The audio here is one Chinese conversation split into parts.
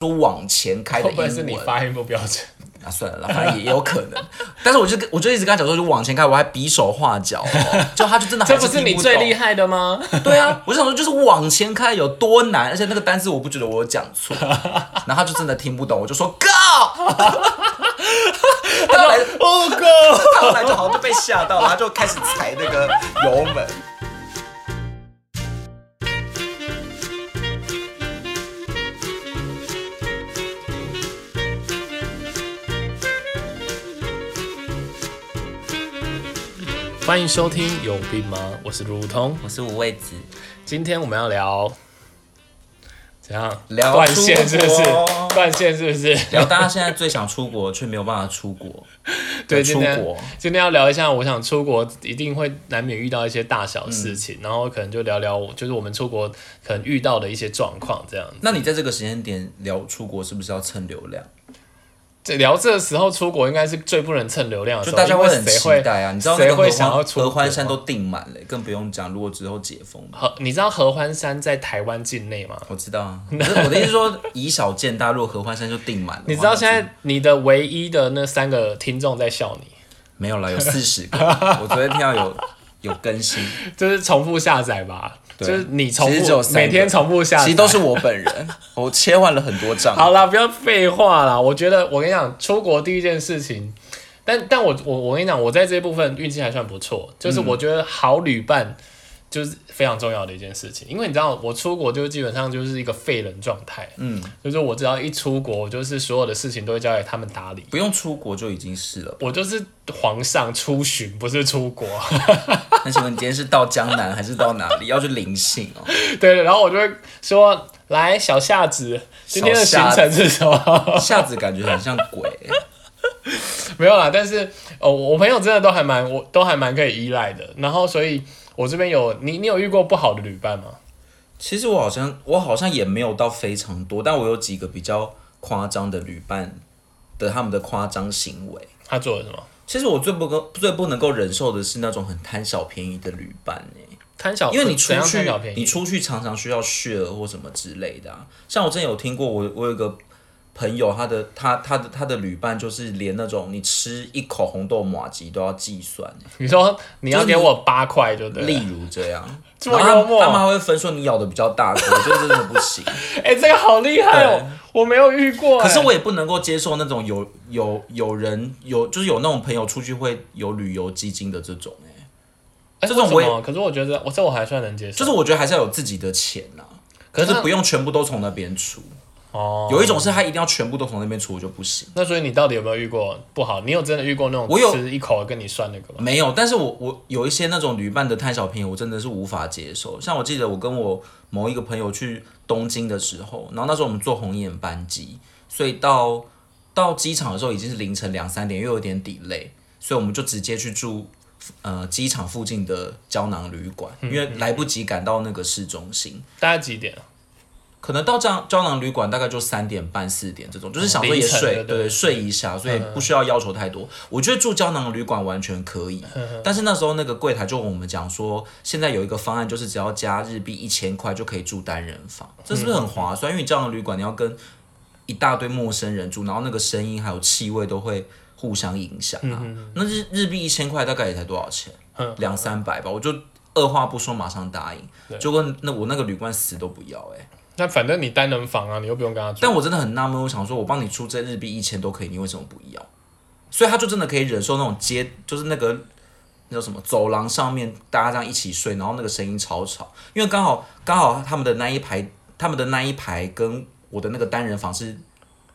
说往前开的英文。会不会是你发音不标准？啊，算了啦，反正也也有可能。但是我就跟我就一直跟他讲说，就往前开，我还比手画脚、哦，就他就真的还这不是你最厉害的吗？对啊，我就想说，就是往前开有多难，而且那个单词我不觉得我有讲错，然后他就真的听不懂，我就说 Go，他后来哦哥，他后来就好像就被吓到了，他就开始踩那个油门。欢迎收听有病吗？我是如通，我是五味子，今天我们要聊怎样聊断线是不是？断线是不是？聊大家现在最想出国却没有办法出国，对，出今天国。今天要聊一下，我想出国一定会难免遇到一些大小事情，嗯然后可能就聊聊我就是我们出国可能遇到的一些状况这样子。那你在这个时间点聊出国，是不是要蹭流量？这聊这个时候出国应该是最不能蹭流量的时就候，因为大家会很期待啊！你知道那谁会想要出合欢山都订满了，更不用讲，如果之后解封了。合？你知道合欢山在台湾境内吗？我知道啊，可是我的意思是说，以小见大，如果合欢山就订满了，你知道现在你的唯一的那三个听众在笑你，没有了，有四十个。我昨天听到有有更新，就是重复下载吧，对就是你重复每天重复下载，其实都是我本人，我切换了很多账。好啦，不要废话啦。我觉得我跟你讲，出国第一件事情，但但我我我跟你讲，我在这部分运气还算不错，就是我觉得好旅伴就是非常重要的一件事情，因为你知道我出国就基本上就是一个废人状态，嗯，就是我只要一出国，我就是所有的事情都会交给他们打理。不用出国就已经是了。我就是皇上出巡，不是出国。那请问你今天是到江南还是到哪里？要去临幸哦。对 对，然后我就会说，来小夏子，今天的行程是什么？夏子感觉很像鬼、没有啦，但是哦，我朋友真的都还蛮，我都还蛮可以依赖的。然后，所以我这边有你，你有遇过不好的旅伴吗？其实我好像我好像也没有到非常多，但我有几个比较夸张的旅伴的他们的夸张行为。他做了什么？其实我最不够最不能够忍受的是那种很贪小便宜的旅伴哎、贪小，因为你出去？你出去常常需要 share 或什么之类的啊。像我之前有听过，我我有一个朋友，他的他他的他的旅伴就是连那种你吃一口红豆玛吉都要计算欸、你说你要给我八块，就对了？例如这样。这么然后幽默他们还会分说你咬的比较大颗，我觉得真的不行。哎、这个好厉害哦，我没有遇过、哎可是我也不能够接受那种有有有人有就是有那种朋友出去会有旅游基金的这种哎、哎这种我也可是我觉得我这我还算能接受，就是我觉得还是要有自己的钱呐、可是那不用全部都从那边出。哦，有一种是他一定要全部都从那边出，我就不行。那所以你到底有没有遇过不好？你有真的遇过那种我有吃一口跟你算那个吗？没有，但是我我有一些那种旅伴的贪小便宜，我真的是无法接受。像我记得我跟我某一个朋友去东京的时候，然后那时候我们坐红眼班机，所以到到机场的时候已经是凌晨两三点，又有点 delay，所以我们就直接去住呃机场附近的胶囊旅馆，因为来不及赶到那个市中心。大概几点啊？可能到这样胶囊旅馆大概就三点半四点这种，就是想说也睡，对睡一下，所以不需要要求太多。我觉得住胶囊旅馆完全可以，但是那时候那个柜台就跟我们讲说，现在有一个方案，就是只要加日币一千块就可以住单人房，这是不是很划算？因为你胶囊旅馆你要跟一大堆陌生人住，然后那个声音还有气味都会互相影响啊。那日日币一千块大概也才多少钱？两三百吧，我就二话不说马上答应，就跟那我那个旅馆死都不要哎、那反正你单人房啊，你又不用跟他住。但我真的很纳闷，我想说，我帮你出这日币一千都可以，你为什么不要？所以他就真的可以忍受那种街，就是那个那叫什么走廊上面大家这样一起睡，然后那个声音吵吵，因为刚好刚好他们的那一排，他们的那一排跟我的那个单人房是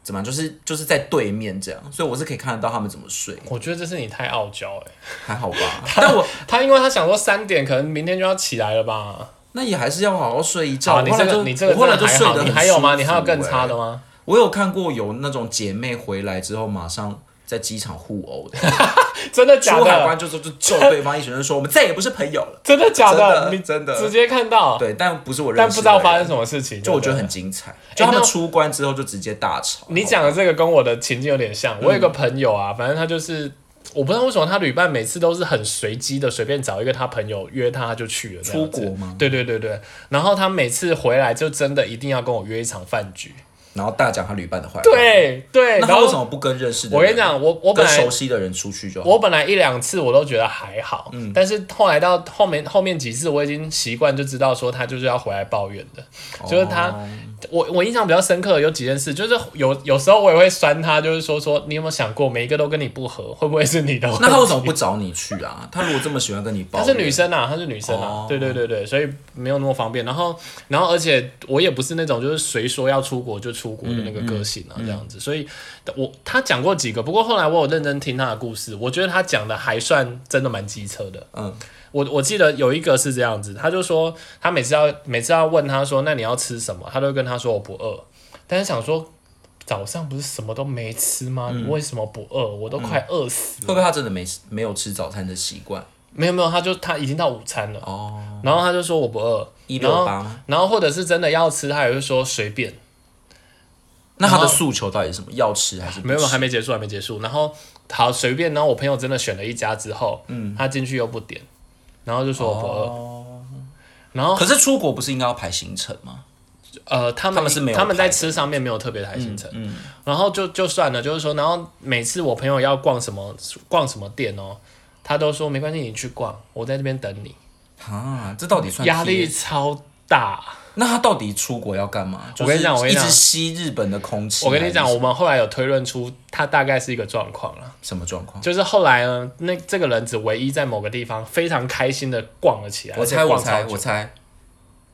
怎么样，就是就是在对面这样，所以我是可以看得到他们怎么睡，我觉得这是你太傲娇哎、还好吧？但我 他因为他想说三点可能明天就要起来了吧？那也还是要好好睡一觉。你这个你这个我后来真的还好，就睡得很你还有吗？你还有更差欸的吗？我有看过有那种姐妹回来之后马上在机场互殴的。真的假的出海关的？就说就咒对方一拳，就说我们再也不是朋友了。真的假真的你真的直接看到，对，但不是我认识，但不知道发生什。么事情，就我觉得很精彩，就他们出关之后就直接大吵。你讲的这个跟我的情境有点像。我有一个朋友啊，反正他就是。我不知道为什么他旅伴每次都是很随机的，随便找一个他朋友约他，他就去了。出国吗对对对对。然后他每次回来就真的一定要跟我约一场饭局，然后大讲他旅伴的坏话。，对对，然后那他为什么不跟认识的人？我跟你讲，我我本跟来熟悉的人出去就好。我本来一两次我都觉得还好，嗯但是后来到后面后面几次我已经习惯就知道说他就是要回来抱怨的，就是他哦我我印象比较深刻的有几件事，就是有有时候我也会酸他，就是说说你有没有想过每一个都跟你不合，会不会是你的？那他为什么不找你去啊？他如果这么喜欢跟你抱她，是女生啊，她是女生啊，哦对对对对，所以没有那么方便。然后，然后而且我也不是那种就是谁说要出国就出国的那个个性啊，这样子。所以我他讲过几个，不过后来我有认真听他的故事，我觉得他讲的还算真的蛮机车的。嗯，我我记得有一个是这样子，他就说他每次要每次要问他说，那你要吃什么？他都会跟他说我不饿，但是想说。早上不是什么都没吃吗？你为什么不饿？我都快饿死了。会不会他真的没没有吃早餐的习惯？没有没有，他就他已经到午餐了，哦，然后他就说我不饿，一六八吗？然后或者是真的要吃，他也会说随便，那他的诉求到底是什么？要吃还是不没有还没结束，还没结束。然后好随便，然后我朋友真的选了一家之后，嗯，他进去又不点，然后就说我不饿，哦然后可是出国不是应该要排行程吗？呃他们他们是没有他们在吃上面没有特别排行程，嗯，然后就就算了，就是说，然后每次我朋友要逛什么逛什么店哦，他都说没关系，你去逛，我在这边等你，啊，这到底算压力？超大。那他到底出国要干嘛？我跟你讲我跟你讲一直吸日本的空气。我跟你讲，我们后来有推论出他大概是一个状况了。什么状况？就是后来呢，那这个人只唯一在某个地方非常开心的逛了起来，我猜，我猜，我猜，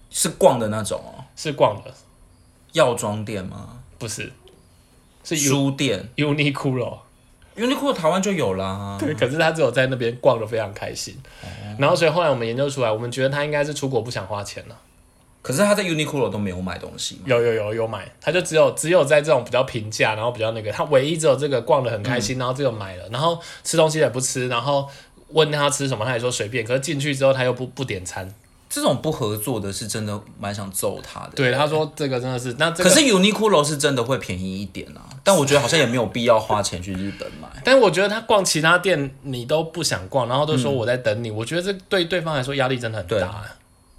是逛的那种哦，是逛的，药妆店吗？不是，是书店 Uniqlo，，Uniqlo 台湾就有啦。对，可是他只有在那边逛的非常开心，哦然后所以后来我们研究出来，我们觉得他应该是出国不想花钱了，可是他在 Uniqlo 都没有买东西嘛。有有有有买，他就只有只有在这种比较平价，然后比较那个，他唯一只有这个逛的很开嗯心，然后这个买了，然后吃东西也不吃，然后问他吃什么，他也说随便，可是进去之后他又不不点餐，这种不合作的是真的蛮想揍他的。对，他说这个真的是，那这个可是 Uniqlo 是真的会便宜一点啊，但我觉得好像也没有必要花钱去日本买。但我觉得他逛其他店你都不想逛，然后都嗯说我在等你，我觉得这对对方来说压力真的很对大。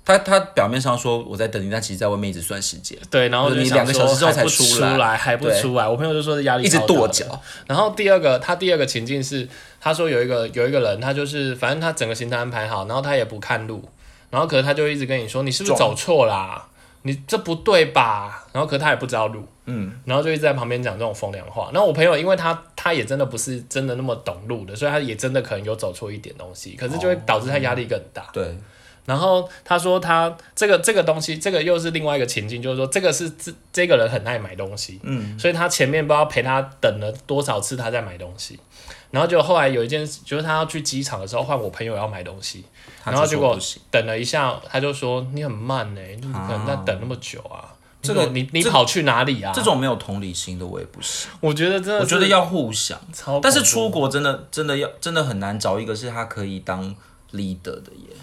他他表面上说我在等你，但其实在外面一直算时间，对，然后就你两个小时之后才出来还不出来。我朋友就说压力一直跺脚。然后第二个，他第二个情境是，他说有一个有一个人，他就是反正他整个行程安排好，然后他也不看路，然后可是他就一直跟你说你是不是走错啦？你这不对吧？然后可是他也不知道路，嗯，然后就一直在旁边讲这种风凉话。那我朋友因为他他也真的不是真的那么懂路的，所以他也真的可能有走错一点东西，可是就会导致他压力更大。对，然后他说他这个这个东西，这个又是另外一个情境，就是说这个是这这个人很爱买东西，嗯，所以他前面不知道陪他等了多少次他在买东西，然后就后来有一件事，就是他要去机场的时候换我朋友要买东西，然后结果。等了一下，他就说你很慢呢、你怎么可能在等那么久啊？这个你你跑去哪里啊？这种没有同理心的我也不行，我觉得真的，我觉得要互相。超，但是出国真的真的要真的很难找一个是他可以当 leader 的耶。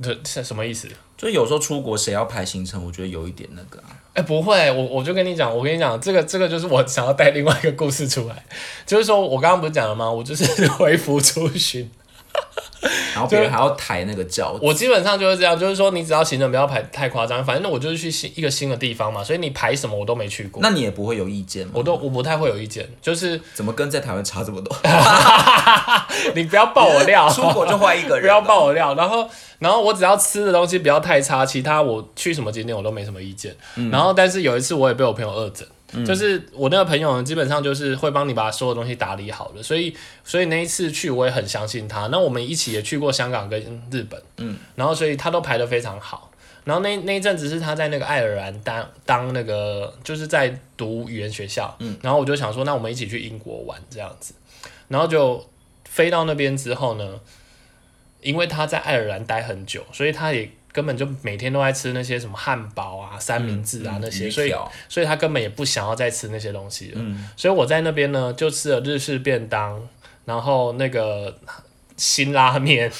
这是什么意思？就有时候出国谁要排行程，我觉得有一点那个、啊。哎、不会，我我就跟你讲，我跟你讲，这个这个就是我想要带另外一个故事出来，就是说我刚刚不是讲了吗？我就是微服出巡，然后别人还要抬那个轿子，我基本上就是这样，就是说你只要行程不要排太夸张，反正我就是去新一个新的地方嘛，所以你排什么我都没去过，那你也不会有意见吗？我都我不太会有意见，就是 怎么跟在台湾差这么多？你不要爆我料，出国就换一个人，不要爆我料，然后然后我只要吃的东西不要太差，其他我去什么景点我都没什么意见。嗯然后但是有一次我也被我朋友恶整。就是我那个朋友呢，基本上就是会帮你把所有东西打理好的，所以所以那一次去我也很相信他。那我们一起也去过香港跟日本，嗯，然后所以他都排得非常好。然后那那一阵子是他在那个爱尔兰当当那个就是在读语言学校，嗯，然后我就想说，那我们一起去英国玩这样子，然后就飞到那边之后呢，因为他在爱尔兰待很久，所以他也根本就每天都在吃那些什么汉堡啊、三明治啊、那些，所以所以他根本也不想要再吃那些东西了。所以我在那边呢，就吃了日式便当，然后那个辛拉面，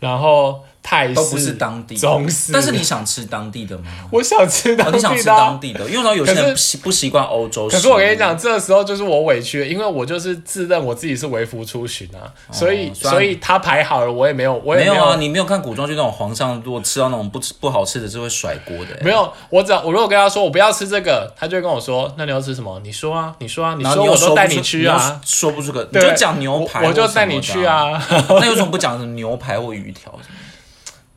然后泰式都不是当地的中式，但是你想吃当地的吗？我想吃当哦，地你想吃的啊、当地的，因为有些人不习不习惯欧洲。可是我跟你讲，这个时候就是我委屈，因为我就是自认我自己是微服出巡啊，所以所以他排好了，我也没有，我也没没有啊，你没有看古装剧那种皇上如果吃到那种不吃不好吃的，是会甩锅的、欸。没有，我只要我如果跟他说我不要吃这个，他就会跟我说，那你要吃什么？你说啊，你说啊，你说我都带你去啊，，说不出个，你对就讲牛排我我就带你去。啊。那为什么不讲牛排或鱼条什么？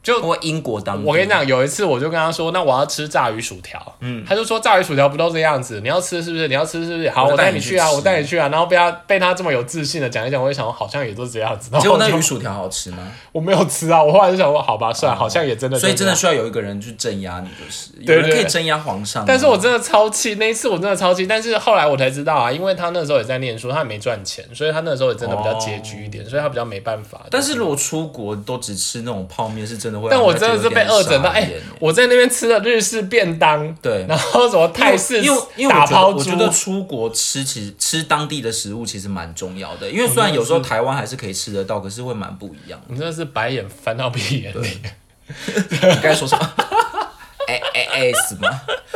就或英国当地？我跟你讲，有一次我就跟他说，那我要吃炸鱼薯条，嗯，他就说炸鱼薯条不都这样子？你要吃是不是？你要吃是不是？好，我带你去啊，我带你去啊。然后被他被他这么有自信的讲一讲，我就想说好像也都这样子。结果那鱼薯条好吃吗？我没有吃啊，我后来就想说好吧，算了，好像也真的。所以真的需要有一个人去镇压你，就是有对对人可以镇压皇上。但是我真的超气，那一次我真的超气。但是后来我才知道啊，因为他那时候也在念书，他也没赚钱，所以他那时候也真的比较拮据一点，所以他比较没办法。但是如果出国都只吃那种泡面，是真的会。但我真的是被饿整到，哎、我在那边吃了日式便当，对，然后什么泰式因为因为我觉得打抛猪我觉，得出国吃其实吃当地的食物其实蛮重要的，因为虽然有时候台湾还是可以吃得到，可是会蛮不一样的。你真的是白眼翻到屁眼里。你该说什么？哎哎哎什么？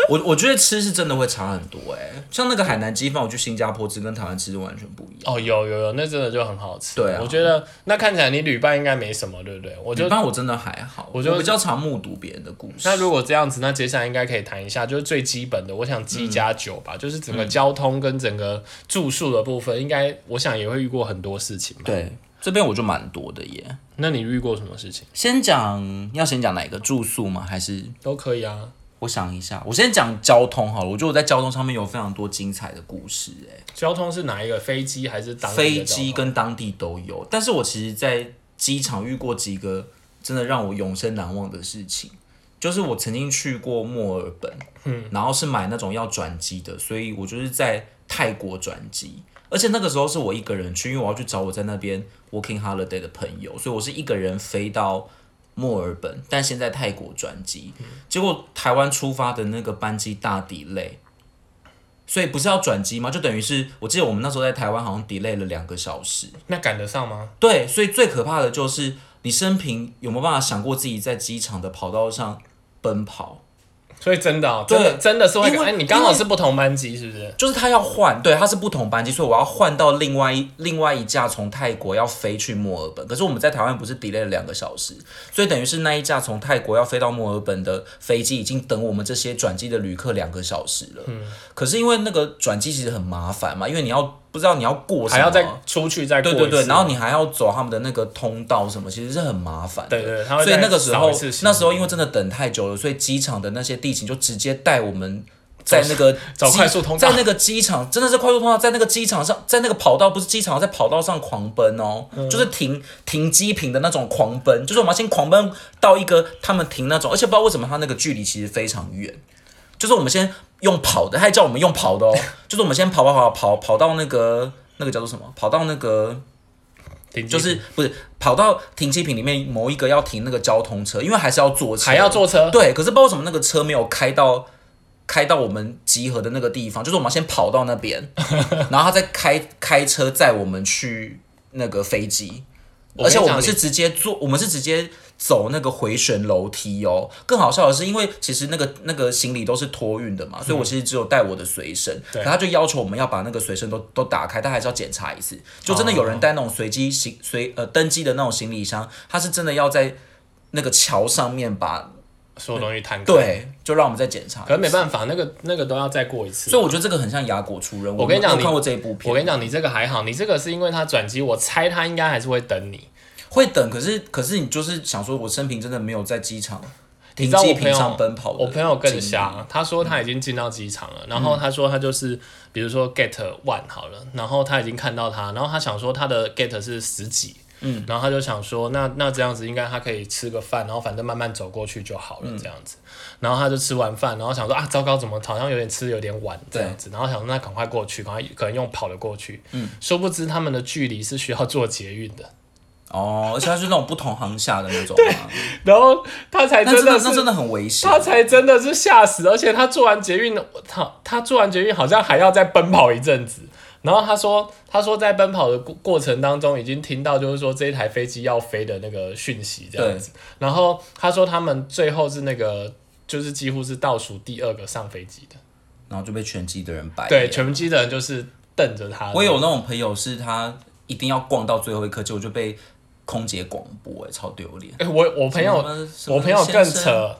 我我觉得吃是真的会差很多哎、像那个海南鸡饭，我去新加坡吃跟台湾吃是完全不一样。哦，有有有，那真的就很好吃。对啊我觉得那看起来你旅伴应该没什么，对不对？我就一般我真的还好，我就比较常目睹别人的故事。那如果这样子，那接下来应该可以谈一下，就是最基本的，我想鸡加酒吧，就是整个交通跟整个住宿的部分，应该我想也会遇过很多事情吧。对这边我就蛮多的耶。那你遇过什么事情？先讲要先讲哪个住宿吗？还是都可以啊。我想一下，我先讲交通好了。我觉得我在交通上面有非常多精彩的故事哎。交通是哪一个？飞机还是当地飞机跟当地都有，但是我其实，在机场遇过几个真的让我永生难忘的事情，就是我曾经去过墨尔本，嗯，然后是买那种要转机的，所以我就是在泰国转机，而且那个时候是我一个人去，因为我要去找我在那边 working holiday 的朋友，所以我是一个人飞到。墨尔本，但现在泰国转机，结果台湾出发的那个班机大 delay，所以不是要转机吗？就等于是我记得我们那时候在台湾好像 delay 了两个小时。那赶得上吗？对，所以最可怕的就是你生平有没有办法想过自己在机场的跑道上奔跑？所以真的、哦，真的真的是会赶。因为哎，你刚好是不同班机，是不是？就是他要换，对，他是不同班机，所以我要换到另外一另外一架从泰国要飞去墨尔本。可是我们在台湾不是 delay 了两个小时，所以等于是那一架从泰国要飞到墨尔本的飞机已经等我们这些转机的旅客两个小时了。嗯，可是因为那个转机其实很麻烦嘛，因为你要不知道你要过什么，还要再出去再对对对，然后你还要走他们的那个通道什么，其实是很麻烦的。对对所以那个时候那时候因为真的等太久了，所以机场的那些地勤就直接带我们。在那个找 快速通道。在那个机场真的是快速通道，在那个机场上，在那个跑道不是机场，在跑道上狂奔哦，嗯。就是停停机坪的那种狂奔，就是我们要先狂奔到一个他们停那种，而且不知道为什么他那个距离其实非常远，就是我们先用跑的，他还叫我们用跑的哦，就是我们先跑跑跑跑跑到那个那个叫做什么，跑到那个停就是不是跑到停机坪里面某一个要停那个交通车，因为还是要坐车，还要坐车，对，可是不知道为什么那个车没有开到开到我们集合的那个地方，就是我们先跑到那边，然后他再开开车载我们去那个飞机，而且我们是直接坐，我们是直接走那个回旋楼梯哦。更好笑的是，因为其实那个那个行李都是托运的嘛，所以我其实只有带我的随身，对可他就要求我们要把那个随身都都打开，但还是要检查一次。就真的有人带那种随机行随呃登机的那种行李箱，他是真的要在那个桥上面把所有东西摊开。，对，就让我们再检查。可是没办法，那个那个都要再过一次。所以我觉得这个很像牙果出人。我跟你讲你看过这一部片，我跟你讲，你这个还好，你这个是因为他转机，我猜他应该还是会等你。会等，可是可是你就是想说，我生平真的没有在机场你停机坪知道我朋友上奔跑的我朋友更瞎，他说他已经进到机场了，然后他说他就是，比如说 get one 好了，然后他已经看到他，然后他想说他的 get 是十几，嗯，然后他就想说，那那这样子应该他可以吃个饭，然后反正慢慢走过去就好了，这样子，然后他就吃完饭，然后想说啊，糟糕，怎么好像有点吃有点晚这样子，然后想说那赶快过去，赶快可能用跑的过去，嗯，殊不知他们的距离是需要坐捷运的，哦，而且他是那种不同航下的那种嘛，然后他才真真的是真的很危险他。才真的是吓死，而且他做完捷运，他他做完捷运好像还要再奔跑一阵子，然后他说，他说在奔跑的过过程当中，已经听到就是说这一台飞机要飞的那个讯息这样子。然后他说他们最后是那个，就是几乎是倒数第二个上飞机的，然后就被全机的人摆。对，全机的人就是瞪着他。我有那种朋友是他一定要逛到最后一刻，结果就被空姐广播，哎，超丢脸。哎，我我朋友，我朋友更扯，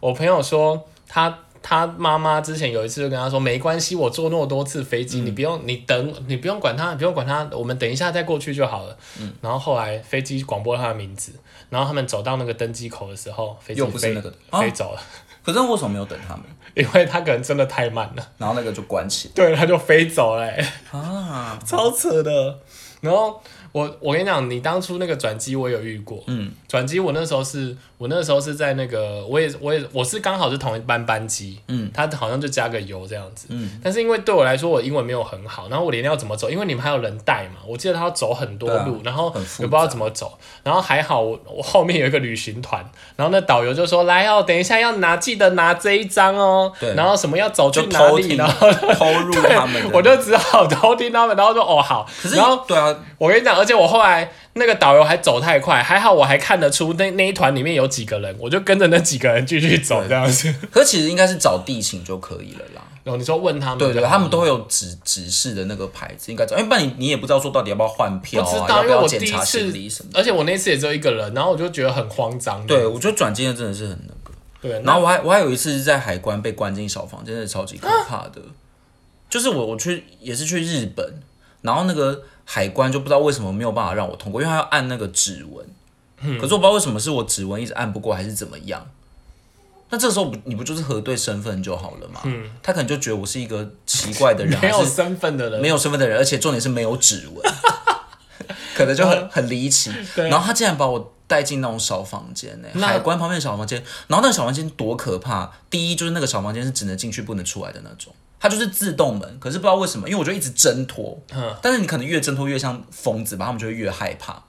我朋友说他。他妈妈之前有一次就跟他说：“没关系，我坐那么多次飞机，你不用，你等，你不用管他，不用管他，我们等一下再过去就好了。”嗯。然后后来飞机广播他的名字，然后他们走到那个登机口的时候，飞机飞飞走了。可是为什么没有等他们？因为他可能真的太慢了。然后那个就关起。对，他就飞走了。啊，超扯的。然后。我我跟你讲，你当初那个转机我有遇过，嗯，转机我那时候是，我那时候是在那个，我也我也我是刚好是同一班班机，嗯，他好像就加个油这样子，嗯，但是因为对我来说我英文没有很好，然后我连要怎么走，因为你们还有人带嘛，我记得他要走很多路，然后也不知道怎么走，然后还好我我后面有一个旅行团，然后那导游就说来哦，等一下要拿记得拿这一张哦，对，然后什么要走去哪里，然后偷入他们，我就只好偷听他们，然后说哦好，然后对啊，我跟你讲。而且我后来那个导游还走太快，还好我还看得出那那一团里面有几个人，我就跟着那几个人继续走这样子。可其实应该是找地形就可以了啦。然后你说问他们，对对，他们都会有指指示的那个牌子，应该找。因为不然你你也不知道说到底要不要换票啊，要不要检查行李什么。而且我那次也只有一个人，然后我就觉得很慌张。对，我觉得转机的真的是很那个。对，然后我还我还有一次是在海关被关进小房间，真的超级可怕的。就是我我去也是去日本，然后那个。海关就不知道为什么没有办法让我通过，因为他要按那个指纹，可是我不知道为什么是我指纹一直按不过，还是怎么样。那这时候不你不就是核对身份就好了嘛？嗯，他可能就觉得我是一个奇怪的人，没有身份的人，没有身份的人，而且重点是没有指纹，可能就很很离奇。然后他竟然把我带进那种小房间呢，海关旁边的小房间，然后那个小房间多可怕！第一就是那个小房间是只能进去不能出来的那种。它就是自动门，可是不知道为什么，因为我就一直挣脱，嗯，但是你可能越挣脱越像疯子吧，他们就会越害怕。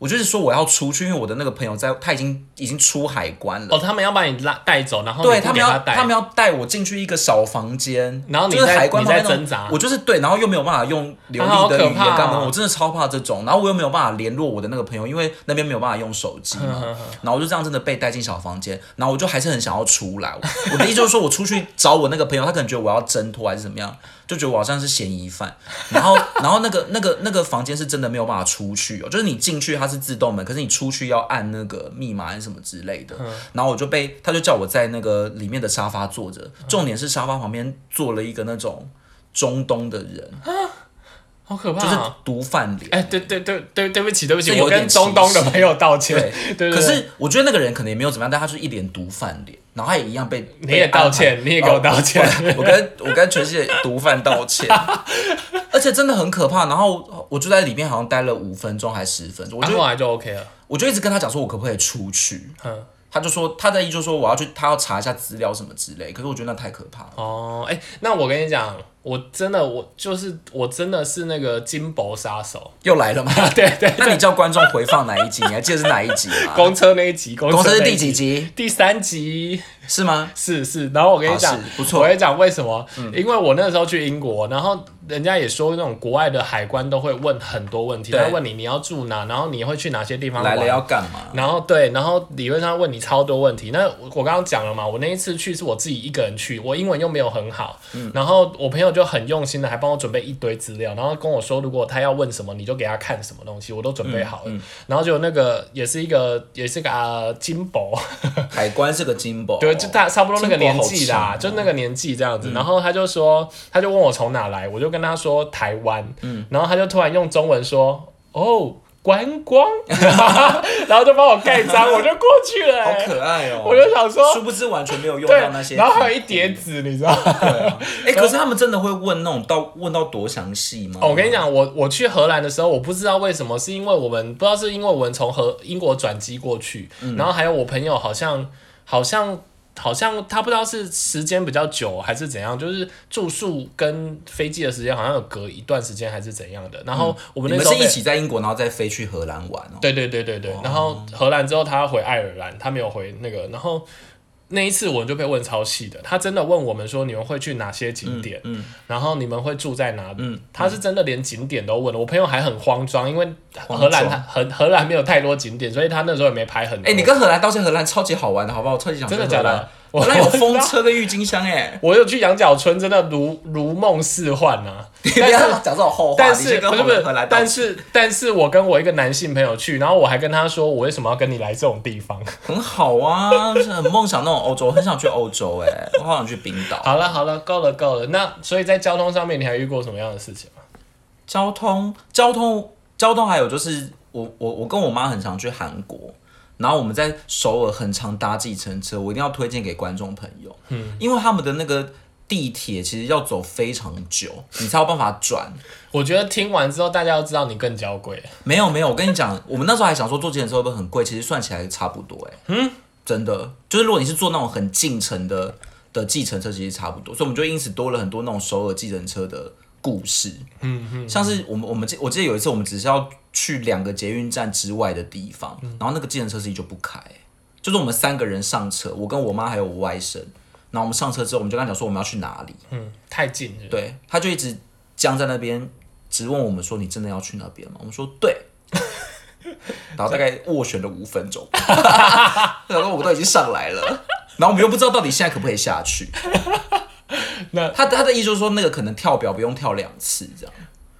我就是说我要出去，因为我的那个朋友在，他已经已经出海关了。哦，他们要把你拉带走，然后对他们要他们要带我进去一个小房间，然后就是海关在挣扎。我就是对，然后又没有办法用流利的语言干嘛？我真的超怕这种。然后我又没有办法联络我的那个朋友，因为那边没有办法用手机嘛。然后我就这样真的被带进小房间，然后我就还是很想要出来。我的意思就是说我出去找我那个朋友，他可能觉得我要挣脱还是怎么样。就觉得我好像是嫌疑犯，然后，然后那个、那个、那个房间是真的没有办法出去哦，就是你进去它是自动门，可是你出去要按那个密码还是什么之类的。然后我就被他就叫我在那个里面的沙发坐着，重点是沙发旁边坐了一个那种中东的人。好可怕，就是毒贩脸。哎，对对对对，对不起对不起，我跟东东的朋友道歉。对，可是我觉得那个人可能也没有怎么样，但他是一脸毒贩脸，然后他也一样被你也道歉，你也给我道歉，我跟我跟全世界毒贩道歉，而且真的很可怕。然后我就在里面好像待了五分钟还十分钟，我后来就 OK 了。我就一直跟他讲说，我可不可以出去？嗯。他就说他在意，就说我要去，他要查一下资料什么之类。可是我觉得那太可怕了。哦，哎，那我跟你讲，我真的，我就是我真的是那个金箔杀手又来了吗？对对。那你叫观众回放哪一集？你还记得是哪一集吗？公车那一集，公车是第几集？第三集。是吗？是是，然后我跟你讲，不错。我跟你讲为什么？因为我那时候去英国，然后人家也说那种国外的海关都会问很多问题，他问你你要住哪，然后你会去哪些地方来了要干嘛？然后对，然后理论上问你超多问题。那我刚刚讲了嘛，我那一次去是我自己一个人去，我英文又没有很好，然后我朋友就很用心的还帮我准备一堆资料，然后跟我说如果他要问什么，你就给他看什么东西，我都准备好了。然后就那个也是一个也是个啊金箔，海关是个金箔，对，就大差不多那个。年纪啦，就那个年纪这样子，然后他就说，他就问我从哪来，我就跟他说台湾，嗯，然后他就突然用中文说，哦，观光，然后就帮我盖章，我就过去了，好可爱哦，我就想说，殊不知完全没有用到那些，然后还有一叠纸，你知道？哎，可是他们真的会问那种到问到多详细吗？我跟你讲，我我去荷兰的时候，我不知道为什么，是因为我们不知道是因为我们从荷英国转机过去，然后还有我朋友好像好像。好像他不知道是时间比较久还是怎样，就是住宿跟飞机的时间好像有隔一段时间还是怎样的。然后我们那时候是一起在英国，然后再飞去荷兰玩。对对对对对。然后荷兰之后他要回爱尔兰，他没有回那个。然后那一次我们就被问超细的，他真的问我们说你们会去哪些景点，嗯，然后你们会住在哪里？嗯他是真的连景点都问了，我朋友还很慌张，因为荷兰他荷荷兰没有太多景点，所以他那时候也没拍很多。哎、你跟荷兰道歉，荷兰超级好玩的，好不好？我超级想去真的假的？我那有风车跟郁金香、哎，我有去羊角村，真的如如梦似幻啊！你不要讲这种后话，是不是不是荷兰，道但，是但是我跟我一个男性朋友去，然后我还跟他说，我为什么要跟你来这种地方？很好啊，是很梦想那种欧洲，我很想去欧洲、哎，我好想去冰岛。好了好了，够了够了。那所以在交通上面，你还遇过什么样的事情吗？交通，交通，交通，还有就是我我我跟我妈很常去韩国，然后我们在首尔很常搭计程车，我一定要推荐给观众朋友，嗯，因为他们的那个地铁其实要走非常久，你才有办法转。我觉得听完之后，大家要知道你更娇贵。没有没有，我跟你讲，我们那时候还想说坐计程车会不会很贵，其实算起来差不多、哎，嗯，真的，就是如果你是坐那种很近程的的计程车，其实差不多，所以我们就因此多了很多那种首尔计程车的故事。嗯嗯，像是我们我们记我记得有一次我们只是要去两个捷运站之外的地方，然后那个计程车司机就不开，就是我们三个人上车，我跟我妈还有我外甥，然后我们上车之后，我们就跟他讲说我们要去哪里，嗯，太近了。对，他就一直僵在那边，只问我们说你真的要去那边吗？我们说对。然后大概斡旋了五分钟，然后我们都已经上来了，然后我们又不知道到底现在可不可以下去。那他他的意思就是说，那个可能跳表不用跳两次这样，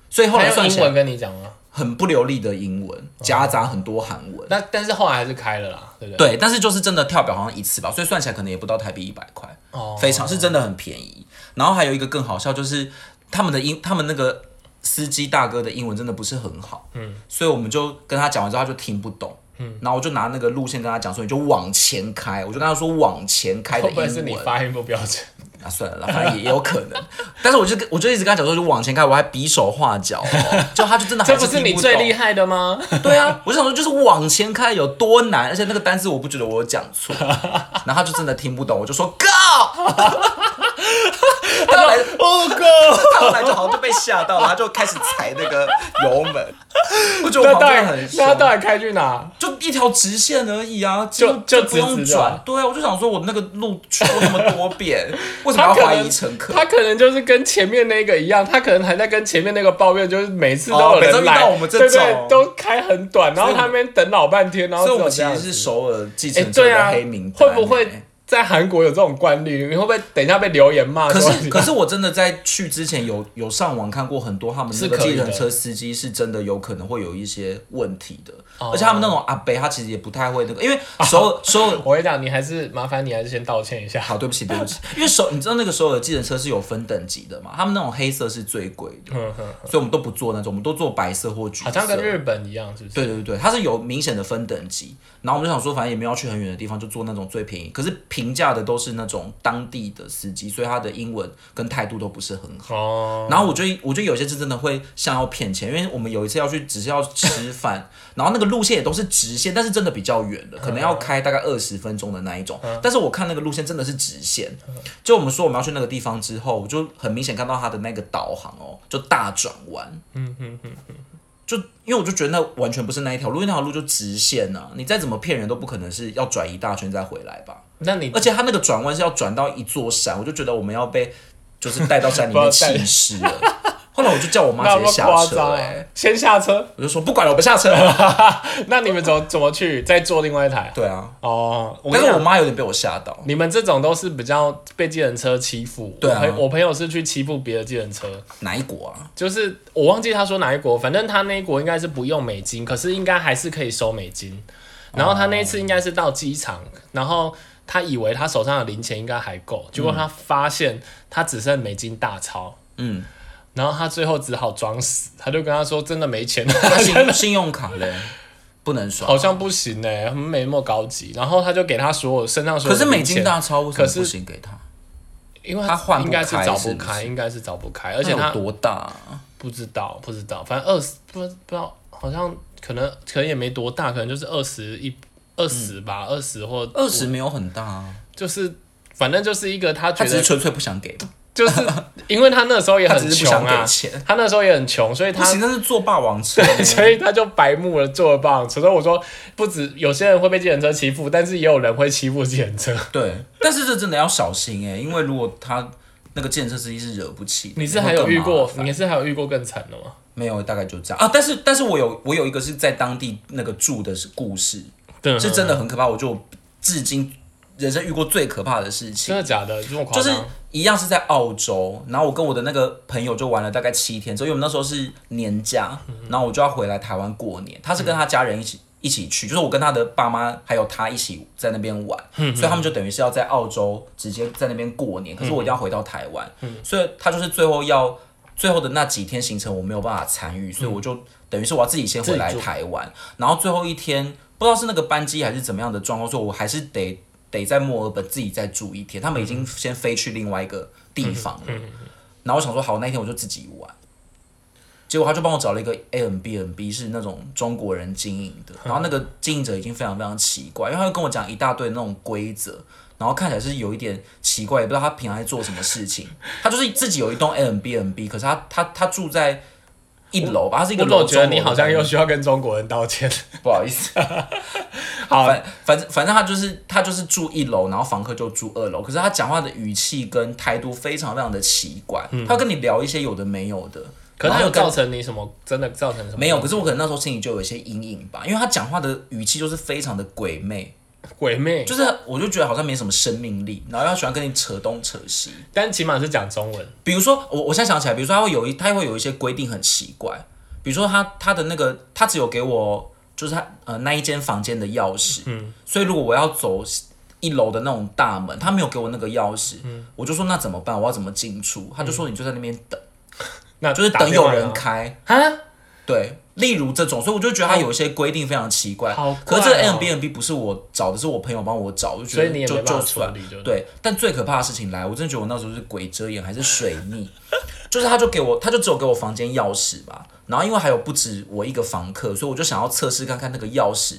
所以后来算起来用英文跟你讲吗？很不流利的英文，夹杂很多韩文。那但是后来还是开了啦，对不对？对，但是就是真的跳表好像一次吧，所以算起来可能也不到台币一百块，哦，非常是真的很便宜。然后还有一个更好笑，就是他们的英，他们那个司机大哥的英文真的不是很好，嗯，所以我们就跟他讲完之后，他就听不懂。嗯，然后我就拿那个路线跟他讲说，你就往前开，我就跟他说往前开的英会不会是你。发音不标准？啊，算了啦，反正也也有可能。但是我就跟我就一直跟他讲说，就往前开，我还比手画脚、哦，就他就真的还 这不是你最厉害的吗？对啊，我就想说，就是往前开有多难，而且那个单词我不觉得我有讲错，然后他就真的听不懂，我就说 Go，他后来哦 go，，他后来就好像就被吓到了，他就开始踩那个油门，我觉得我旁边很凶，那他到底开去哪？就一条直线而已啊，就就就不用转，对啊，我就想说我那个路去过那么多遍，为什么要怀他可能疑乘客？他可能就是跟前面那个一样，他可能还在跟前面那个抱怨，就是每次都有人来，到我们这对对种都开很短，然后他们等老半天，然后所以我们只有这样子。其实是首尔计哎，程车的对啊黑名，单、会不会哎在韩国有这种惯例？你会不会等一下被留言骂可？是可是我真的在去之前有有上网看过很多他们那个计程车司机是真的有可能会有一些问题的，哦而且他们那种阿北他其实也不太会那个，因为首尔首尔。我跟你讲，你还是麻烦你还是先道歉一下。好，对不起，对不起，因为所你知道那个时候的计程车是有分等级的嘛，他们那种黑色是最贵的，所以我们都不坐那种，我们都做白色或橘色。好像跟日本一样，是不是？对对对，它是有明显的分等级，然后我们就想说，反正也没有要去很远的地方，就坐那种最便宜。可是平价的都是那种当地的司机，所以他的英文跟态度都不是很好。哦，然后我觉得，我觉得有些是真的会想要骗钱，因为我们有一次要去，只是要吃饭，然后那个路线也都是直线，但是真的比较远的，可能要开大概二十分钟的那一种。但是我看那个路线真的是直线，就我们说我们要去那个地方之后，我就很明显看到他的那个导航哦，就大转弯。嗯嗯嗯，就因为我就觉得那完全不是那一条路，因为那条路就直线呐、你再怎么骗人都不可能是要转一大圈再回来吧。那你而且他那个转弯是要转到一座山，我就觉得我们要被就是带到山里面 不知道带弃尸了。后来我就叫我妈那有没有直接下车？先下车，我就说不管了，我们下车。那你们怎么怎么去？再坐另外一台？对啊，哦，我但是我妈有点被我吓到。你们这种都是比较被计程车欺负。对啊我朋我朋友是去欺负别的计程车，哪一国啊？就是我忘记他说哪一国，反正他那一国应该是不用美金，可是应该还是可以收美金。然后他那一次应该是到机场，然后他以为他手上的零钱应该还够，结果他发现他只剩美金大钞，嗯，然后他最后只好装死，他就跟他说真的没钱，那 信信用卡嘞，不能刷。好像不行哎、他们没那么高级。然后他就给他所有身上所有的可是美金大钞为什么可是不行给他？因为他换应该是找不开，应该是找不开，而且他多大啊、不知道不知道，反正二十不不知道，好像可能可能也没多大，可能就是二十一二十吧，二十或二十没有很大啊，就是反正就是一个他觉得他只是纯粹不想给嘛。就是因为他那时候也很穷啊。他那时候也很穷，所以他不行，那是坐霸王车。对，所以他就白目了，坐了棒车。所以我说，不止有些人会被计程车欺负，但是也有人会欺负计程车。对，但是这真的要小心哎、因为如果他那个建设司机是惹不起，你是还有遇过你是还有遇过更惨的吗？没有？大概就这样啊。但是但是我有我有一个是在当地那个住的是故事，对，是真的很可怕，我就至今人生遇过最可怕的事情真。的假的？这么夸就是张？一样是在澳洲，然后我跟我的那个朋友就玩了大概七天所以，我们那时候是年假，然后我就要回来台湾过年。他是跟他家人一起一起去，就是我跟他的爸妈还有他一起在那边玩，所以他们就等于是要在澳洲直接在那边过年，可是我一定要回到台湾，所以他就是最后要最后的那几天行程我没有办法参与，所以我就等于是我要自己先回来台湾，然后最后一天不知道是那个班机还是怎么样的状况，所以我还是得。得在墨尔本自己再住一天，他们已经先飞去另外一个地方了。然后我想说，好，那一天我就自己玩。结果他就帮我找了一个 A M B N B，是那种中国人经营的。然后那个经营者已经非常非常奇怪，因为他会跟我讲一大堆那种规则，然后看起来是有一点奇怪，也不知道他平常在做什么事情。他就是自己有一栋 A M B N B，可是他他他住在一楼吧，他是一个楼中楼我总觉得你好像又需要跟中国人道歉。不好意思。好，反反正反正他就是他就是住一楼，然后房客就住二楼。可是他讲话的语气跟态度非常非常的奇怪，他跟你聊一些有的没有的。可是他然后跟有造成你什么？真的造成什么？没有？可是我可能那时候心里就有一些阴影吧，因为他讲话的语气就是非常的鬼魅，鬼魅，就是我就觉得好像没什么生命力，然后他喜欢跟你扯东扯西。但起码是讲中文。比如说，我我现在想起来，比如说他会有一他会有一些规定很奇怪，比如说他他的那个他只有给我就是他呃那一间房间的钥匙，嗯，所以如果我要走一楼的那种大门，他没有给我那个钥匙，嗯，我就说那怎么办？我要怎么进出？他就说你就在那边等，那就是等有人开，啊？对。例如这种，所以我就觉得他有一些规定非常奇怪。好可是这个怪哦 a m b n b 不是我找的，是我朋友帮我找，我就觉得就就算处理，就对，但最可怕的事情来，我真的觉得我那时候是鬼遮眼还是水逆，就是他就给我，他就只有给我房间钥匙吧，然后因为还有不止我一个房客，所以我就想要测试看看那个钥匙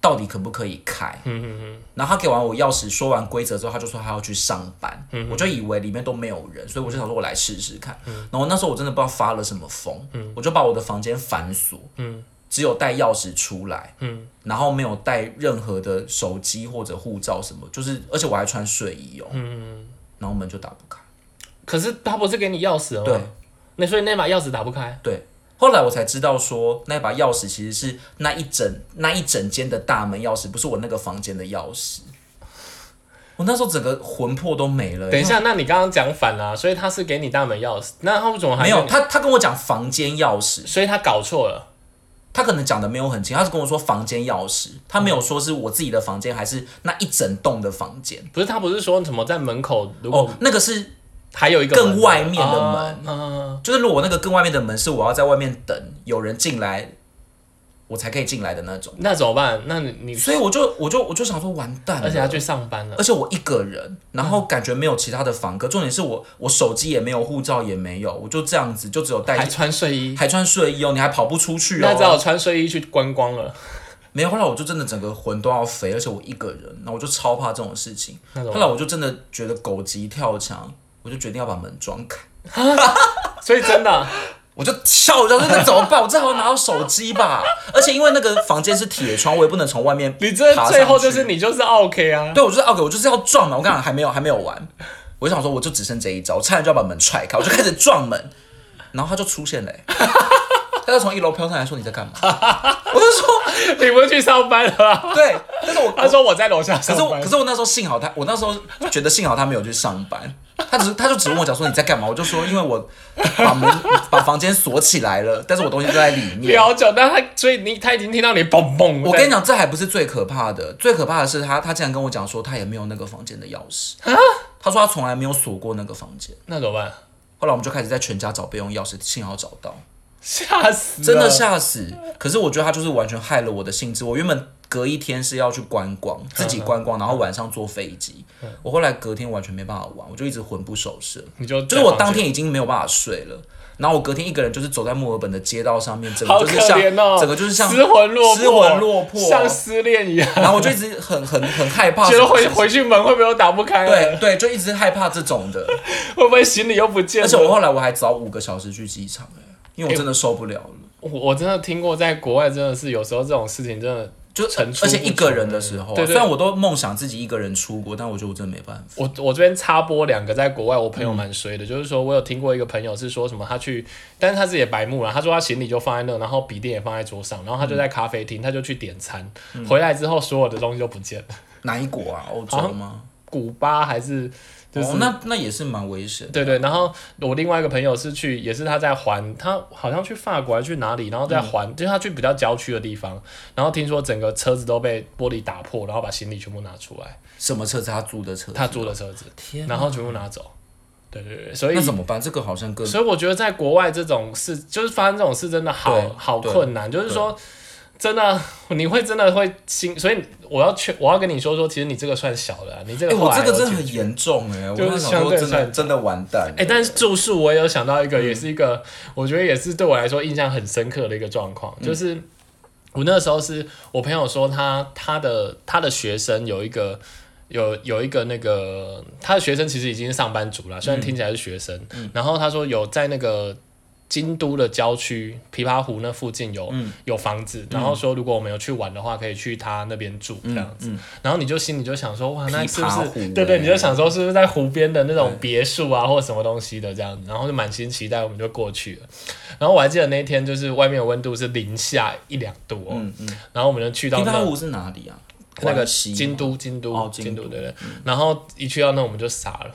到底可不可以开。嗯然后他给完我钥匙，说完规则之后，他就说他要去上班，嗯我就以为里面都没有人，所以我就想说我来试试看。然后那时候我真的不知道发了什么疯，我就把我的房间反锁，只有带钥匙出来，然后没有带任何的手机或者护照什么，就是而且我还穿睡衣哦，然后门就打不开。可是他不是给你钥匙了吗？对，那所以那把钥匙打不开。对，后来我才知道说那把钥匙其实是那一整那一整间的大门钥匙，不是我那个房间的钥匙。我那时候整个魂魄都没了。等一下，那你刚刚讲反了啊、所以他是给你大门钥匙，那他为什么还没有他，他跟我讲房间钥匙，所以他搞错了。他可能讲的没有很清，他是跟我说房间钥匙，他没有说是我自己的房间还是那一整栋的房间。不是他不是说什么在门口如果哦，那个是还有一个更外面的啊门嗯、就是如果那个更外面的门是我要在外面等有人进来，我才可以进来的那种。那怎么办？那你你，所以我就我就我就想说完蛋了，而且他去上班了而，且我一个人，然后感觉没有其他的房客，重点是我我手机也没有，护照也没有，我就这样子，就只有带还穿睡衣，还穿睡衣哦，你还跑不出去哦那只好哦。穿睡衣去观光了。没有，后来我就真的整个魂都要飞，而且我一个人，然后我就超怕这种事情。后来我就真的觉得狗急跳墙，我就决定要把门撞开，所以真的啊、我就跳，然后那怎么办？我最好拿到手机吧，而且因为那个房间是铁窗，我也不能从外面你这最后就是你就是 OK 啊。对，我就是 OK，我就是要撞嘛。我刚刚还没有还没有完，我就想说，我就只剩这一招，我差点就要把门踹开，我就开始撞门，然后他就出现了、欸，他就从一楼飘上来说你在干嘛？我就说你不是去上班了吗？对，但是我 他说我在楼下可是我班。可是我那时候幸好他，我那时候觉得幸好他没有去上班，他只是他就只问我讲说你在干嘛，我就说因为我把门把房间锁起来了，但是我东西都在里面。好久，但他所以你他已经听到你嘣嘣。我跟你讲，这还不是最可怕的，最可怕的是他，他竟然跟我讲说他也没有那个房间的钥匙。他说他从来没有锁过那个房间。那怎么办？后来我们就开始在全家找备用钥匙，幸好找到，吓死！真的吓死。可是我觉得他就是完全害了我的兴致。我原本隔一天是要去观光，自己观光，然后晚上坐飞机。我后来隔天完全没办法玩，我就一直魂不守舍。你就就是我当天已经没有办法睡了，然后我隔天一个人就是走在墨尔本的街道上面，整个就是像哦，整个就是像失魂落魄，失魂落魄像失恋一样。然后我就一直很很很害怕，觉得回回去门会不会都打不开？对，对，就一直害怕这种的。会不会行李又不见了？而且我后来我还早五个小时去机场哎、因为我真的受不了了。我我真的听过，在国外真的是有时候这种事情真的就成而且一个人的时候啊、对对虽然我都梦想自己一个人出国，但我觉得我真的没办法。我我这边插播两个在国外，我朋友蛮衰嗯的，就是说我有听过一个朋友是说什么他去，但是他自己也白目了，他说他行李就放在那，然后笔电也放在桌上，然后他就在咖啡厅，他就去点餐，嗯回来之后所有的东西都不见了，哪一国啊？欧洲吗？古巴还是就是、哦，那那也是蛮危险的。对对，然后我另外一个朋友是去，也是他在环，他好像去法国还是去哪里，然后在环，嗯就是他去比较郊区的地方，然后听说整个车子都被玻璃打破，然后把行李全部拿出来，什么车子？他租的车子？他租的车子，天啊，然后全部拿走。对对对，所以那怎么办？这个好像更所以我觉得在国外这种事，就是发生这种事真的好好困难，就是说。真的，你会真的会心，所以我要劝，我要跟你说说，其实你这个算小的啊、你这哎、个我这个真的很严重哎、我就是相对真的算真的完蛋。哎、但是住宿我也有想到一个，嗯也是一个，我觉得也是对我来说印象很深刻的一个状况，嗯就是我那个时候是我朋友说他他的他的学生有一个有有一个那个他的学生其实已经是上班族了，虽然听起来是学生，嗯然后他说有在那个。京都的郊区琵琶湖那附近有、嗯有房子，然后说如果我们有去玩的话，可以去他那边住这样子。然后你就心里就想说，哇，那是不是对对？欸你就想说是不是在湖边的那种别墅啊，或者什么东西的这样子，然后就满心期待，我们就过去了。然后我还记得那一天就是外面的温度是零下一两度哦，嗯嗯，然后我们就去到那琵琶湖是哪里啊？那个西京都，京都，哦京都，对对。然后一去到那我们就傻了？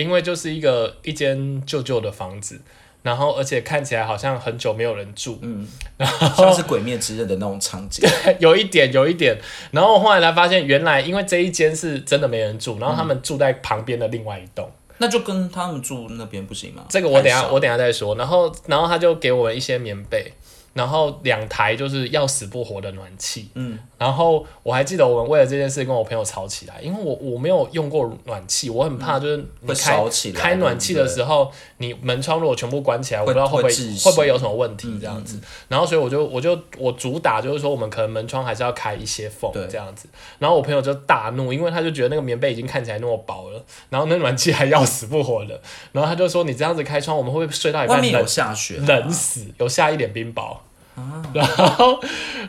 因为就是一个一间旧旧的房子，然后而且看起来好像很久没有人住，嗯，然后像是《鬼灭之刃》的那种场景。有一点，有一点。然后我后来才发现，原来因为这一间是真的没人住，然后他们住在旁边的另外一栋。那就跟他们住那边不行吗？这个我等下我等下再说。然后然后他就给我们一些棉被，然后两台就是要死不活的暖气。嗯，然后我还记得我们为了这件事跟我朋友吵起来，因为我我没有用过暖气，我很怕就是你开烧起来开暖气的时候，你门窗如果全部关起来，我不知道会不会会会不会有什么问题嗯这样子。然后所以我就我就我主打就是说我们可能门窗还是要开一些缝对这样子。然后我朋友就大怒，因为他就觉得那个棉被已经看起来那么薄了，然后那暖气还要死不活的，然后他就说你这样子开窗，我们会不会睡到一半冷外面有下雪吗，冷死，有下一点冰雹。啊 然后，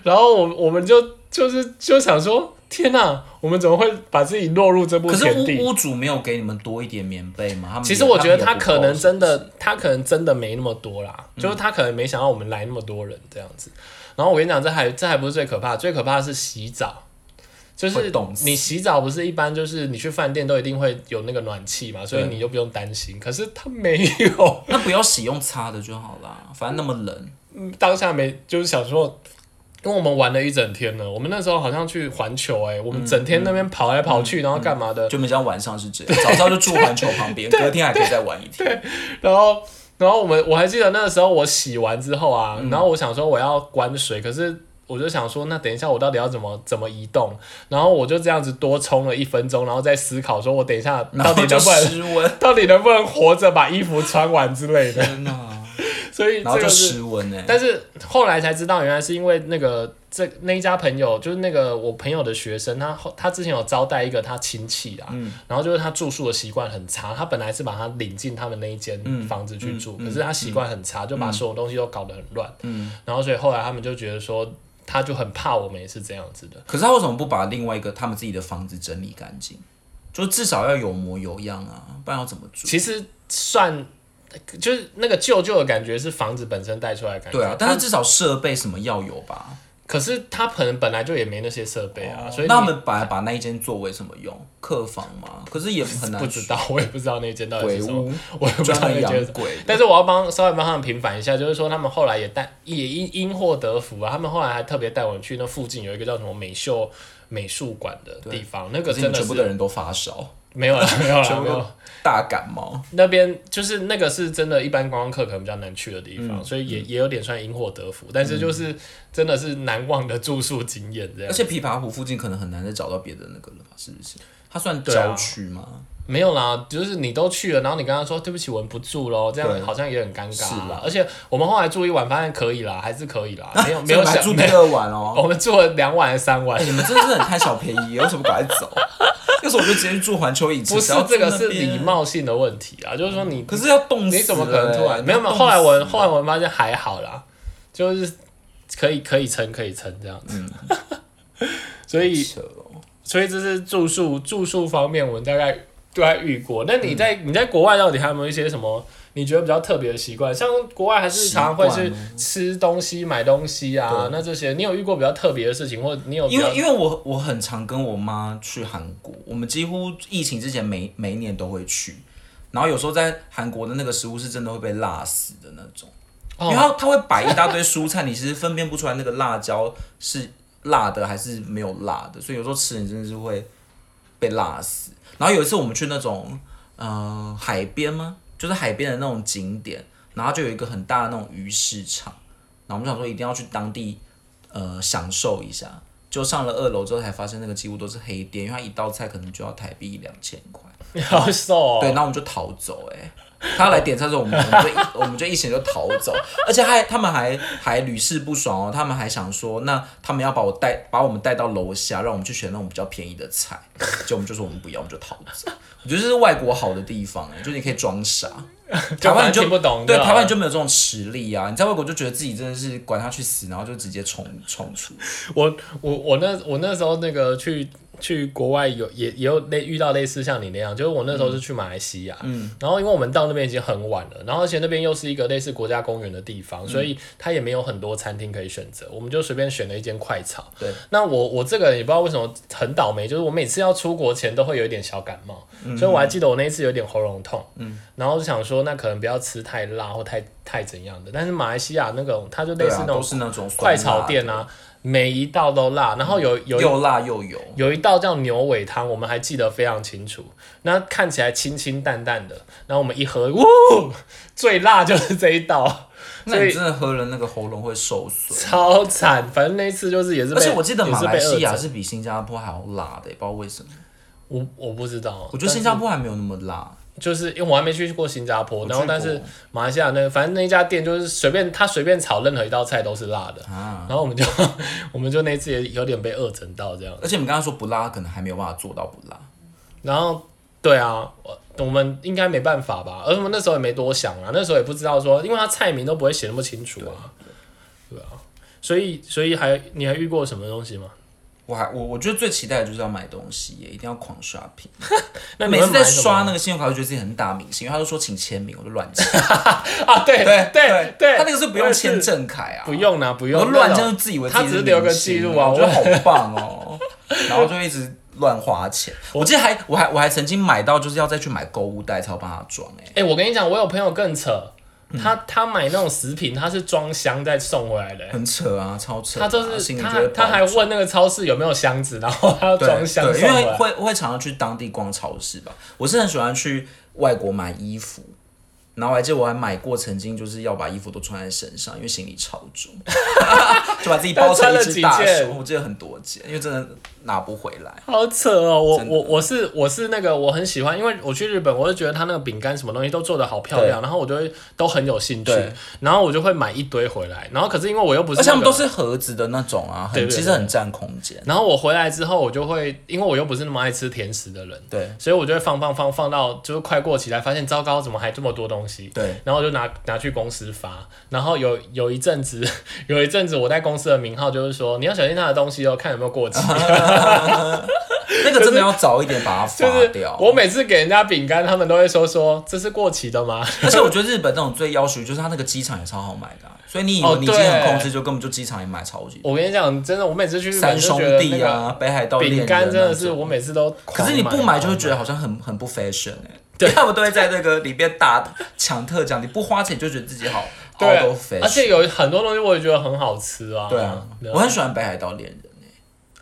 然后我我们就就是就想说，天哪，我们怎么会把自己落入这步可是田地？屋屋主没有给你们多一点棉被吗？他们其实我觉得他可能真的，他可能真的没那么多啦，就是他可能没想到我们来那么多人这样子。然后我跟你讲，这还这还不是最可怕，最可怕的是洗澡。就是你洗澡不是一般就是你去饭店都一定会有那个暖气嘛，所以你就不用担心。可是他没有，那不要洗用擦的就好啦，反正那么冷。嗯当下没就是想说，因为我们玩了一整天了，我们那时候好像去环球哎、我们整天那边跑来跑去，然后干嘛的，就没想到晚上是这样，早上就住环球旁边，隔天还可以再玩一天。然后然后我们我还记得那个时候我洗完之后啊，嗯然后我想说我要关水，可是。我就想说，那等一下我到底要怎么怎么移动？然后我就这样子多冲了一分钟，然后再思考说，我等一下到底能不能 到底能不能活着把衣服穿完之类的。天哪！所以然后就失温哎。但是后来才知道，原来是因为那个这那一家朋友，就是那个我朋友的学生，他后他之前有招待一个他亲戚啊，嗯然后就是他住宿的习惯很差，他本来是把他领进他们那一间嗯房子去住，嗯可是他习惯很差，就把所有东西都搞得很乱，嗯，然后所以后来他们就觉得说，他就很怕我们也是这样子的。可是他为什么不把另外一个他们自己的房子整理干净？就至少要有模有样啊，不然要怎么住？其实算就是那个旧旧的感觉是房子本身带出来的感觉，对啊，但是至少设备什么要有吧？可是他可能本来就也没那些设备啊，所以那他们本来把那一间作为什么用？客房吗？可是也很难 不知道，我也不知道那间到底鬼是什么。屋，我也不知道那间鬼。但是我要帮稍微帮他们平反一下，就是说他们后来也带也因因祸得福啊，他们后来还特别带我们去那附近有一个叫什么美秀美术馆的地方，那个真的是们全部的人都发烧，没有了，没有了，没有。大感冒。那边就是那个是真的，一般观光客可能比较难去的地方，嗯所以也也有点算因祸得福，但是就是真的是难忘的住宿经验这样。而且琵琶湖附近可能很难再找到别的那个了吧？是不是？它算郊区吗？没有啦，就是你都去了，然后你跟他说对不起，我们不住喽，这对样好像也很尴尬。是啦而且我们后来住一晚，发现可以啦，还是可以啦，没有没有想住第二晚哦。我们住了两晚还是三晚哎，，你们真的是很贪小便宜，为什么赶快走？要是我就直接去住环球影城，不是这个是礼。貌性的问题啊，就是说你可是要冻死了欸，你怎么可能突然没有没有？后来我后来我发现还好啦，就是可以可以撑可以撑这样子。所以所以这是住宿住宿方面，我们大概都还遇过。那你在、你在国外到底还有没有一些什么你觉得比较特别的习惯？像国外还是常常会去吃东西、买东西啊，那这些你有遇过比较特别的事情，或者你有因为因为我我很常跟我妈去韩国，我们几乎疫情之前每每一年都会去，然后有时候在韩国的那个食物是真的会被辣死的那种，因为哦，它它会摆一大堆蔬菜，你其实分辨不出来那个辣椒是辣的还是没有辣的，所以有时候吃你真的是会被辣死。然后有一次我们去那种呃海边吗？就是海边的那种景点，然后就有一个很大的那种鱼市场，然后我们想说一定要去当地呃享受一下。就上了二楼之后才发现那个几乎都是黑店，因为它一道菜可能就要台币一两千块。你好瘦哦，对，然后我们就逃走、欸，哎，他来点菜的时候，我们我们就一 我们就一行就逃走，而且还他们还还屡试不爽哦，他们还想说，那他们要把我带把我们带到楼下，让我们去选那种比较便宜的菜，就我们就说我们不要，我们就逃走。我觉得这是外国好的地方、哎，就是你可以装傻，台湾你就不懂，对，台湾你就没有这种实力啊！你在外国就觉得自己真的是管他去死，然后就直接冲冲出。我我我那我那时候那个去去国外有也也有类遇到类似像你那样，就是我那时候是去马来西亚，嗯，然后因为我们到那边已经很晚了，然后而且那边又是一个类似国家公园的地方，所以它也没有很多餐厅可以选择，我们就随便选了一间快炒。对，那我我这个人也不知道为什么很倒霉，就是我每次要出国前都会有一点小感冒，所以我还记得我那一次有点喉咙痛，嗯，然后就想说那可能不要吃太辣或太太怎样的，但是马来西亚那种它就类似那种快炒店啊，每一道都辣，然后有有又辣又油。有一道叫牛尾汤，我们还记得非常清楚。那看起来清清淡淡的，然后我们一喝，呜，最辣就是这一道，那你真的喝了那个喉咙会受损。超惨。反正那一次就是也是被，而且我记得也马来西亚是比新加坡还要辣的，不知道为什么。我我不知道，我觉得新加坡还没有那么辣。就是因为我还没去过新加坡，然后但是马来西亚那个，反正那家店就是随便他随便炒任何一道菜都是辣的，啊，然后我们就 我们就那次也有点被饿整到这样。而且你们刚刚说不辣，可能还没有办法做到不辣。然后对啊，我我们应该没办法吧？而我们那时候也没多想啊，那时候也不知道说，因为他菜名都不会写那么清楚啊，对啊，所以所以还你还遇过什么东西吗？我还我我觉得最期待的就是要买东西耶，一定要狂刷屏。那每次在刷那个信用卡，就觉得自己很大明星，因为他都说请签名，我就乱签。啊？对对对对，他那个是不用签证，证卡啊，不用啊，不用我用乱签就自以为自己他只是留个记录啊我觉得好 棒哦。然后就一直乱花钱。我记得还我还我还曾经买到就是要再去买购物袋才有帮他装哎。哎、我跟你讲，我有朋友更扯，嗯他他买那种食品，他是装箱再送回来的、欸很扯啊，超扯啊。他就是他他还问那个超市有没有箱子，然后他要装箱对，因为。会会常常去当地逛超市吧。我是很喜欢去外国买衣服，然后我还记得我还买过，曾经就是要把衣服都穿在身上，因为行李超重，就把自己包成一只大那穿了几件。我记得很多件，因为真的拿不回来。好扯哦！我我我是我是那个我很喜欢，因为我去日本，我就觉得他那个饼干什么东西都做的好漂亮，然后我就会都很有兴趣，然后我就会买一堆回来，然后可是因为我又不是、那个，而且他们都是盒子的那种啊，对对对很其实很占空间。然后我回来之后，我就会因为我又不是那么爱吃甜食的人，对所以我就会放放放放到就是快过期来，发现糟糕，怎么还这么多东西？对，然后我就拿拿去公司发，然后有有一阵子，有一阵子我在公司的名号就是说，你要小心他的东西哦，看有没有过期。那个真的要早一点把它就是发掉。我每次给人家饼干，他们都会说说这是过期的吗？而且我觉得日本那种最要求就是它那个机场也超好买的啊、所以你以为哦你已经很对控制，就根本就机场也买超级。我跟你讲，真的，我每次去三兄弟啊，北海道饼干真的是我每次都，可是你不买就会觉得好像很很不 fashion 哎、对，他们都会在那个里边大抢特奖，你不花钱就觉得自己好对而。且有很多东西我也觉得很好吃啊。对啊，我很喜欢北海道恋人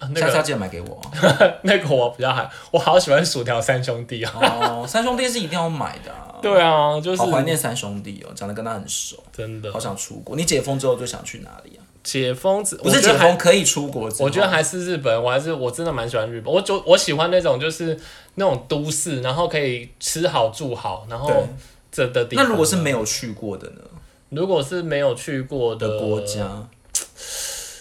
哎、那下次记得买给我啊。那个我比较还，我好喜欢薯条三兄弟啊。哦，三兄弟是一定要买的、啊。对啊，就是好怀念三兄弟哦，长得跟他很熟，真的好想出国。你解封之后最想去哪里啊？解封子，不是解封可以出国，我觉得还是日本，我还是我真的蛮喜欢日本。我就我喜欢那种就是那种都市，然后可以吃好住好，然后这的地方。那如果是没有去过的呢？如果是没有去过的的国，家，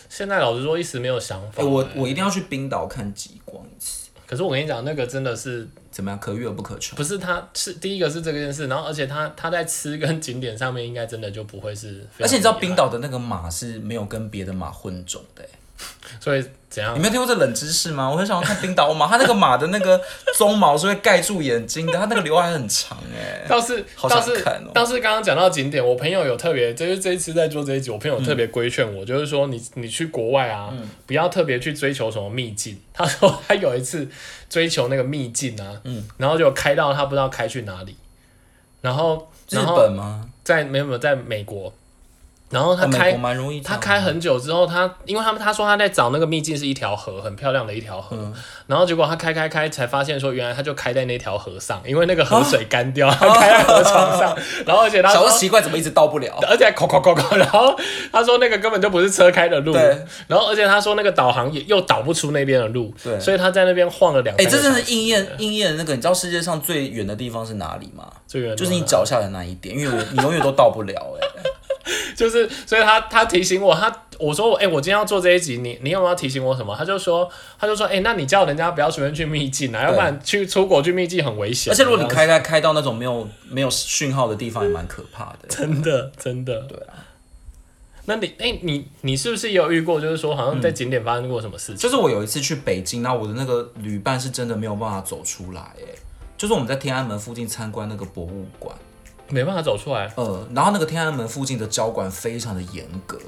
现在老实说一时没有想法、哎，我欸我一定要去冰岛看极光一次，可是我跟你讲，那个真的是怎么样？可遇而不可求。不是他是第一个是这件事，然后而且他他在吃跟景点上面应该真的就不会是而且你知道冰岛的那个马是没有跟别的马混种的、欸，所以怎样你？没有听过这冷知识吗？我很想要看冰岛马，它那个马的那个鬃毛是会盖住眼睛的，它那个刘海很长哎、倒是好倒是倒是刚刚讲到景点，我朋友有特别，就是这一次在做这一集，我朋友特别规劝我，就是说你你去国外啊，嗯不要特别去追求什么秘境。他说他有一次追求那个秘境啊，嗯然后就开到他不知道开去哪里，然后日本吗？在没有没有在美国，然后他开、蛮容易。他开很久之后，他因为他们他说他在找那个秘境是一条河，很漂亮的一条河，嗯然后结果他开开开才发现说，原来他就开在那条河上，因为那个河水干掉，他开在河床上，然后而且他说小时。奇怪，怎么一直到不了？而且还扣扣扣扣，然后他说那个根本就不是车开的路，然后而且他说那个导航也又导不出那边的路，对所以他在那边晃了两哎。这真是应验应验那个，你知道世界上最远的地方是哪里吗？最远就是你脚下的那一点，因为我你永远都到不了哎、就是，所以他他提醒我，他我说哎、我今天要做这一集，你你有没有提醒我什么？他就说他就说哎、那你叫人家不要随便去秘境啊，要不然去出国去秘境很危险。而且如果你开开开到那种没有没有讯号的地方，也蛮可怕的。真的真的，对啊，那你哎、你你是不是也有遇过，就是说好像在景点发生过什么事情？就是我有一次去北京，然后我的那个旅伴是真的没有办法走出来哎、就是我们在天安门附近参观那个博物馆，没办法走出来，呃，然后那个天安门附近的交管非常的严格，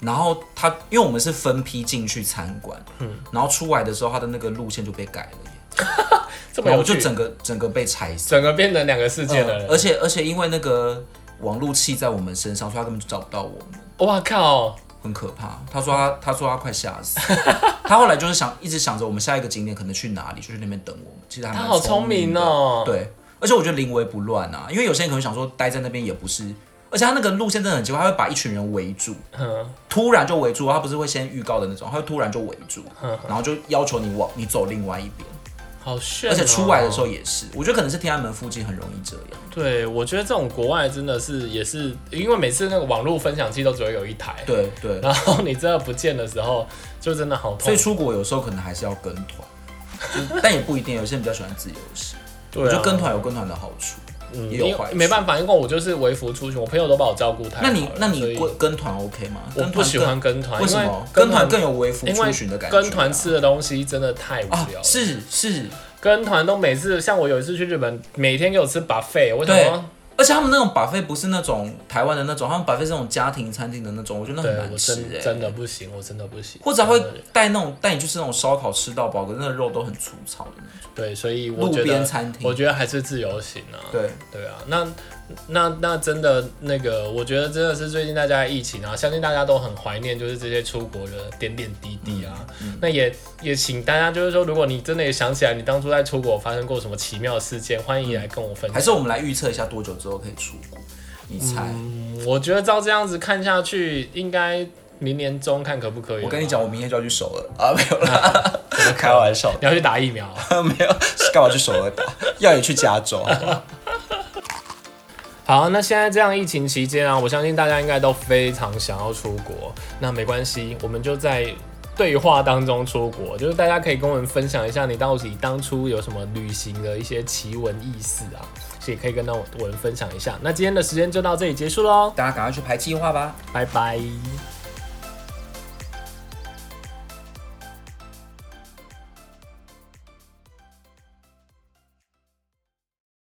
然后他因为我们是分批进去参观，嗯，然后出来的时候他的那个路线就被改了耶，这么有趣，然后就整个整个被拆散，整个变成两个世界的人。呃而且而且因为那个网路器在我们身上，所以他根本就找不到我们。哇靠！很可怕，他说他他说他快吓死，他后来就是想一直想着我们下一个景点可能去哪里，就去那边等我们。其实还蛮他好聪明明哦对，而且我觉得临危不乱啊，因为有些人可能想说待在那边也不是，而且他那个路线真的很奇怪，他会把一群人围住，嗯，突然就围住，他不是会先预告的那种，他会突然就围住，然后就要求你往你走另外一边，好炫、哦！而且出来的时候也是，我觉得可能是天安门附近很容易这样。对，我觉得这种国外真的是也是，因为每次那个网络分享器都只会有一台，对对，然后你真的不见的时候，就真的好痛。所以出国有时候可能还是要跟团，但也不一定，有些人比较喜欢自由行。对啊我觉得跟团有跟团的好处，嗯，有坏处。为没办法，因为我就是微服出行，我朋友都把我照顾太好了。那你那你跟跟团 OK 吗？我不喜跟团更欢跟团，为什么？跟团团更有微服因为出巡的感觉啊。跟团吃的东西真的太无啊聊，了。是是，跟团都每次像我有一次去日本，每天给我吃 buffet，我想对说，而且他们那种 buffet 不是那种台湾的那种，他们 buffet 是那种家庭餐厅的那种，我觉得那很难吃我真的不行，我真的不行。或者会带那种带你去吃那种烧烤吃到饱，可是那个肉都很粗糙的那种。对，所以我路觉得，边餐厅我觉得还是自由行啊。对，对啊，那那那真的那个，我觉得真的是最近大家的疫情啊，相信大家都很怀念，就是这些出国的点点滴滴啊。嗯那也也请大家就是说，如果你真的也想起来你当初在出国发生过什么奇妙的事件，欢迎来跟我分享。还是我们来预测一下多久之后可以出国？你猜？嗯，我觉得照这样子看下去，应该明年中看可不可以。我跟你，讲，我明天就要去首尔啊，没有啦，开玩笑你要去打疫苗。没有，干嘛去首尔打？要你去加州？好，那现在这样疫情期间啊，我相信大家应该都非常想要出国。那没关系，我们就在对话当中出国，就是大家可以跟我们分享一下你到底当初有什么旅行的一些奇闻异事啊，也可以跟到我们分享一下。那今天的时间就到这里结束喽，大家赶快去排计划吧。拜拜。